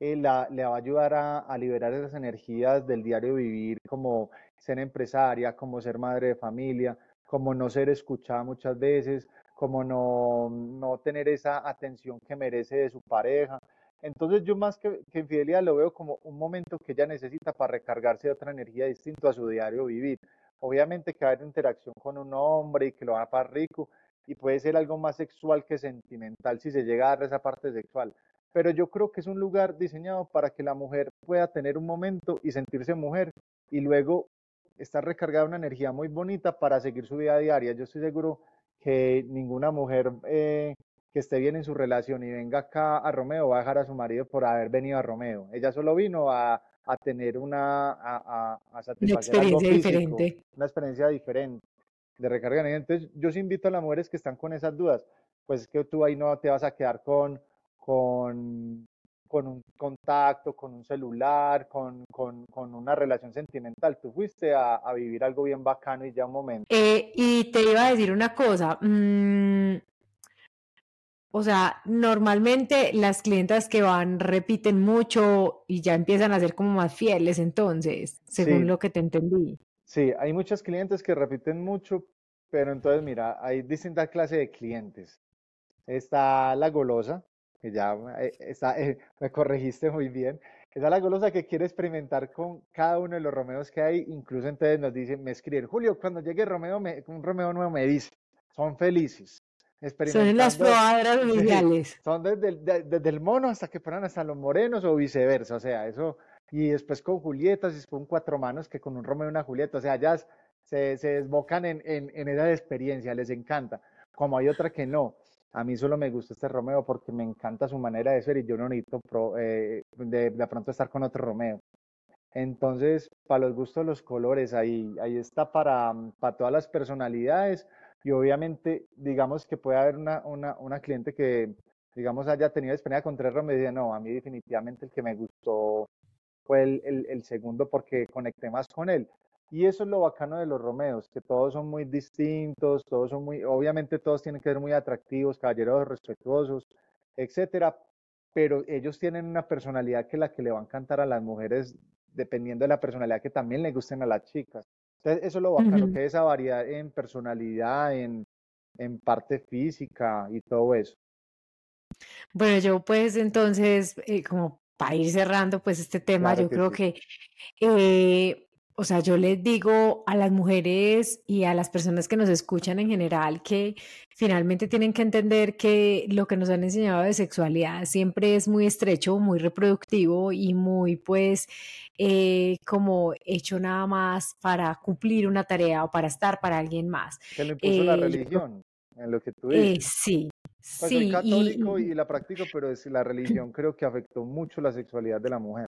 eh, la, le va a ayudar a, liberar esas energías del diario vivir, como ser empresaria, como ser madre de familia, como no ser escuchada muchas veces, como no, no tener esa atención que merece de su pareja. Entonces yo más que, que, infidelidad lo veo como un momento que ella necesita para recargarse de otra energía distinta a su diario vivir. Obviamente que va a haber interacción con un hombre y que lo va a pasar rico y puede ser algo más sexual que sentimental si se llega a dar esa parte sexual. Pero yo creo que es un lugar diseñado para que la mujer pueda tener un momento y sentirse mujer y luego estar recargada de una energía muy bonita para seguir su vida diaria. Yo estoy seguro que ninguna mujer eh, que esté bien en su relación y venga acá a Romeo va a dejar a su marido por haber venido a Romeo. Ella solo vino a, a tener una, a, a, una experiencia diferente. Una experiencia diferente de recarga Entonces, yo os invito a las mujeres que están con esas dudas, pues es que tú ahí no te vas a quedar con, con, con un contacto, con un celular, con, con, con una relación sentimental. Tú fuiste a, a, vivir algo bien bacano y ya un momento. Eh, y te iba a decir una cosa, mmm, o sea, normalmente las clientas que van repiten mucho y ya empiezan a ser como más fieles entonces, según lo que te entendí. Sí, hay muchas clientes que repiten mucho, pero entonces mira, hay distintas clases de clientes. Está la golosa, que ya eh, está, eh, me corregiste muy bien. Está la golosa que quiere experimentar con cada uno de los Romeos que hay. Incluso entonces nos dicen, me escriben, Julio, cuando llegue Romeo, me, un Romeo nuevo me dice, son felices. Son las probadoras oficiales. Son desde el, mono hasta que fueran hasta los morenos o viceversa. O sea, eso. Y después con Julietas, y con cuatro manos que con un Romeo y una Julieta. O sea, ya se, se desbocan en, en, en esa experiencia, les encanta. Como hay otra que no. A mí solo me gusta este Romeo porque me encanta su manera de ser y yo no necesito eh, de, de, pronto estar con otro Romeo. Entonces, para los gustos, los colores, ahí, ahí está para, para todas las personalidades y obviamente, digamos que puede haber una, una, una cliente que, digamos, haya tenido experiencia con tres romeos y dice, no, a mí definitivamente el que me gustó fue el, el, segundo porque conecté más con él. Y eso es lo bacano de los Romeos, que todos son muy distintos, todos son muy, obviamente todos tienen que ser muy atractivos, caballeros respetuosos, etcétera, pero ellos tienen una personalidad que es la que le va a encantar a las mujeres, dependiendo de la personalidad que también le gusten a las chicas. Entonces, eso es lo bacano, que esa variedad en personalidad, en, en parte física y todo eso. Bueno, yo pues entonces, eh, como para ir cerrando pues este tema, yo creo que eh, o sea, yo les digo a las mujeres y a las personas que nos escuchan en general que finalmente tienen que entender que lo que nos han enseñado de sexualidad siempre es muy estrecho, muy reproductivo y muy pues eh, como hecho nada más para cumplir una tarea o para estar para alguien más. Que lo impuso la eh, religión, en lo que tú dices. Eh, sí, pues sí. Soy católico y, y la practico, pero es la religión creo que afectó mucho la sexualidad de la mujer.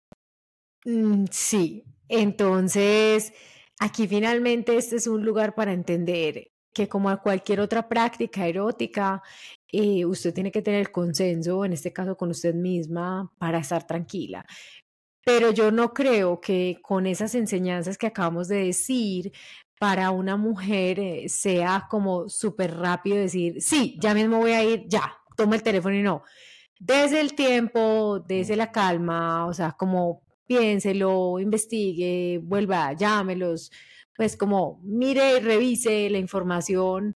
Mm, sí, entonces aquí finalmente este es un lugar para entender que como a cualquier otra práctica erótica, eh, usted tiene que tener el consenso, en este caso con usted misma, para estar tranquila. Pero yo no creo que con esas enseñanzas que acabamos de decir, para una mujer eh, sea como súper rápido decir, sí, ya mismo voy a ir, ya, toma el teléfono y no. Desde el tiempo, desde la calma, o sea, como piénselo, investigue, vuelva, llámelos, pues como mire y revise la información,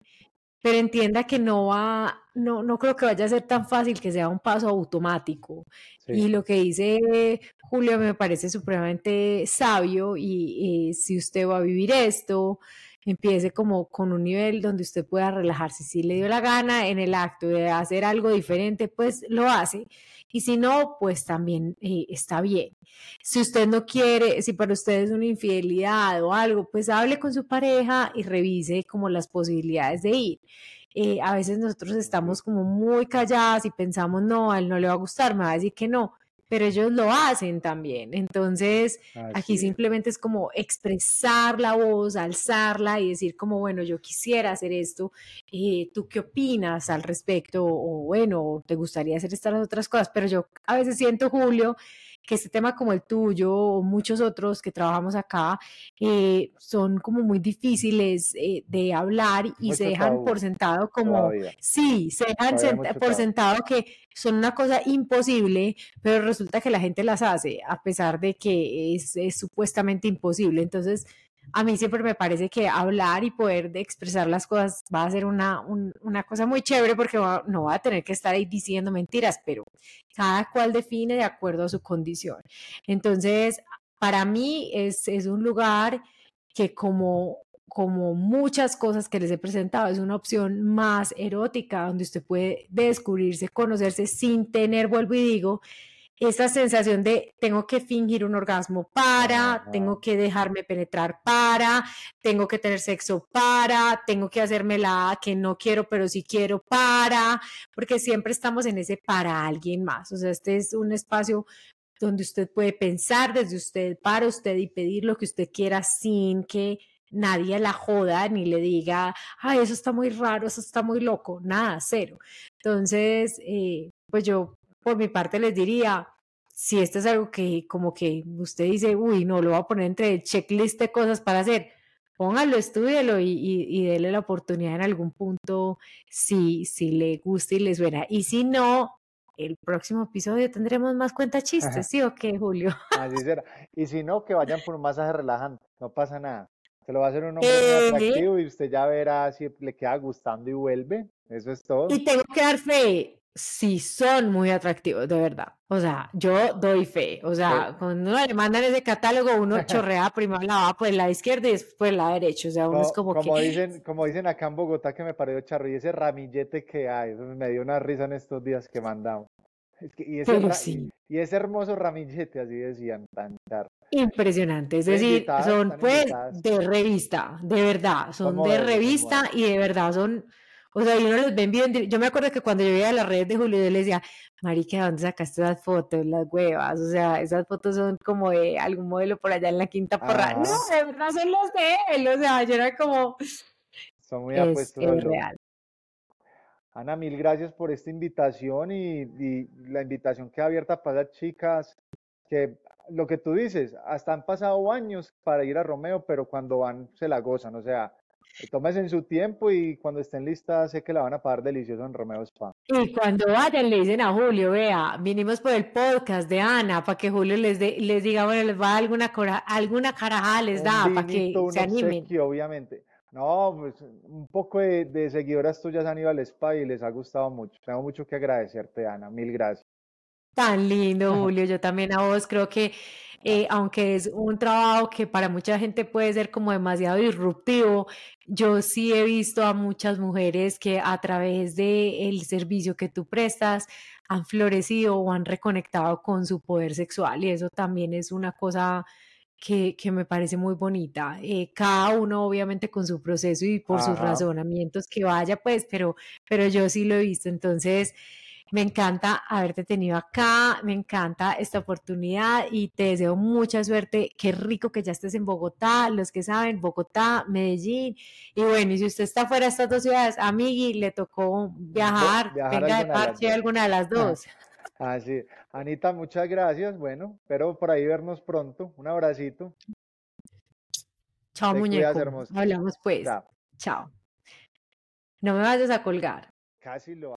pero entienda que no va, no, no creo que vaya a ser tan fácil que sea un paso automático. Y lo que dice Julio me parece supremamente sabio y, si usted va a vivir esto, empiece como con un nivel donde usted pueda relajarse. Si le dio la gana en el acto de hacer algo diferente, pues lo hace y si no, pues también eh, está bien. Si usted no quiere, si para usted es una infidelidad o algo, pues hable con su pareja y revise como las posibilidades de ir. Eh, a veces nosotros estamos como muy calladas y pensamos, no, a él no le va a gustar, me va a decir que no pero ellos lo hacen también. Entonces, aquí simplemente es como expresar la voz, alzarla y decir como, bueno, yo quisiera hacer esto, eh, ¿tú qué opinas al respecto? O bueno, ¿te gustaría hacer estas otras cosas? Pero yo a veces siento, Julio, que este tema como el tuyo o muchos otros que trabajamos acá eh, son como muy difíciles eh, de hablar y se dejan por sentado como, sí, se dejan por sentado que son una cosa imposible, pero resulta que la gente las hace a pesar de que es, es supuestamente imposible. Entonces, a mí siempre me parece que hablar y poder de expresar las cosas va a ser una, una cosa muy chévere porque no va a tener que estar ahí diciendo mentiras, pero cada cual define de acuerdo a su condición. Entonces, para mí es, es un lugar que como como muchas cosas que les he presentado, es una opción más erótica donde usted puede descubrirse, conocerse sin tener, vuelvo y digo, esa sensación de tengo que fingir un orgasmo para, tengo que dejarme penetrar para, tengo que tener sexo para, tengo que hacerme la que no quiero pero sí quiero para, porque siempre estamos en ese para alguien más. O sea, este es un espacio donde usted puede pensar desde usted, para usted y pedir lo que usted quiera sin que nadie la joda ni le diga, ay, eso está muy raro, eso está muy loco, nada, cero. Entonces, eh, pues yo por mi parte les diría, si esto es algo que como que usted dice, uy, no, lo voy a poner entre el checklist de cosas para hacer, póngalo, estúdielo y, y, dele la oportunidad en algún punto si, si le gusta y le suena. Y si no, el próximo episodio tendremos más cuenta chistes, ¿sí o qué, Julio? Así será. Y si no, que vayan por un masaje relajante, no pasa nada. Se lo va a hacer un hombre muy eh, atractivo y usted ya verá si le queda gustando y vuelve. Eso es todo. Y tengo que dar fe. Sí, son muy atractivos, de verdad. O sea, yo doy fe. O sea, cuando uno le mandan ese catálogo, uno chorrea primero la va por el lado izquierdo y después lado derecho. O sea, uno es como, como que... Dicen, como dicen acá en Bogotá que me pareció charro y ese ramillete que hay, me dio una risa en estos días que mandamos. y, ese y, ese hermoso ramillete, así decían, tan charro. Impresionante, es decir, son pues de revista, de verdad, son de revista y de verdad son o sea, y uno los ven bien. Yo me acuerdo que cuando yo veía las redes de Julio, yo le decía, Marica, ¿dónde sacaste esas fotos? Las huevas. O sea, esas fotos son como de algún modelo por allá en la quinta porra. No, de verdad son los de él. O sea, yo era como. Son muy apuestos. Es real. Ana, mil gracias por esta invitación y, y la invitación queda abierta para las chicas que lo que tú dices, hasta han pasado años para ir a Romeo, pero cuando van se la gozan, o sea, Tómese en su tiempo y cuando estén listas sé que la van a pagar delicioso en Romeo Spa. Y cuando vayan le dicen a Julio, vea, vinimos por el podcast de Ana para que Julio les, les diga, bueno, les va a alguna, alguna carajada, les da para que se animen. obviamente. No, pues un poco de, de seguidoras tuyas han ido al spa y les ha gustado mucho. Tengo mucho que agradecerte, Ana. Mil gracias. Tan lindo, Julio. Yo también a vos creo que eh, aunque es un trabajo que para mucha gente puede ser como demasiado disruptivo, yo sí he visto a muchas mujeres que a través del servicio que tú prestas han florecido o han reconectado con su poder sexual y eso también es una cosa que, me parece muy bonita. Eh, cada uno obviamente con su proceso y por sus razonamientos que vaya, pues, pero, pero yo sí lo he visto. Entonces, me encanta haberte tenido acá, me encanta esta oportunidad y te deseo mucha suerte. Qué rico que ya estés en Bogotá, los que saben, Bogotá, Medellín. Y bueno, y si usted está fuera de estas dos ciudades, a Migui le tocó viajar, venga de parte de alguna de las dos. Así, ah, Anita, muchas gracias. Bueno, espero por ahí vernos pronto. Un abracito. Chao, muñeco. Hablamos pues. Chao. No me vayas a colgar. Casi lo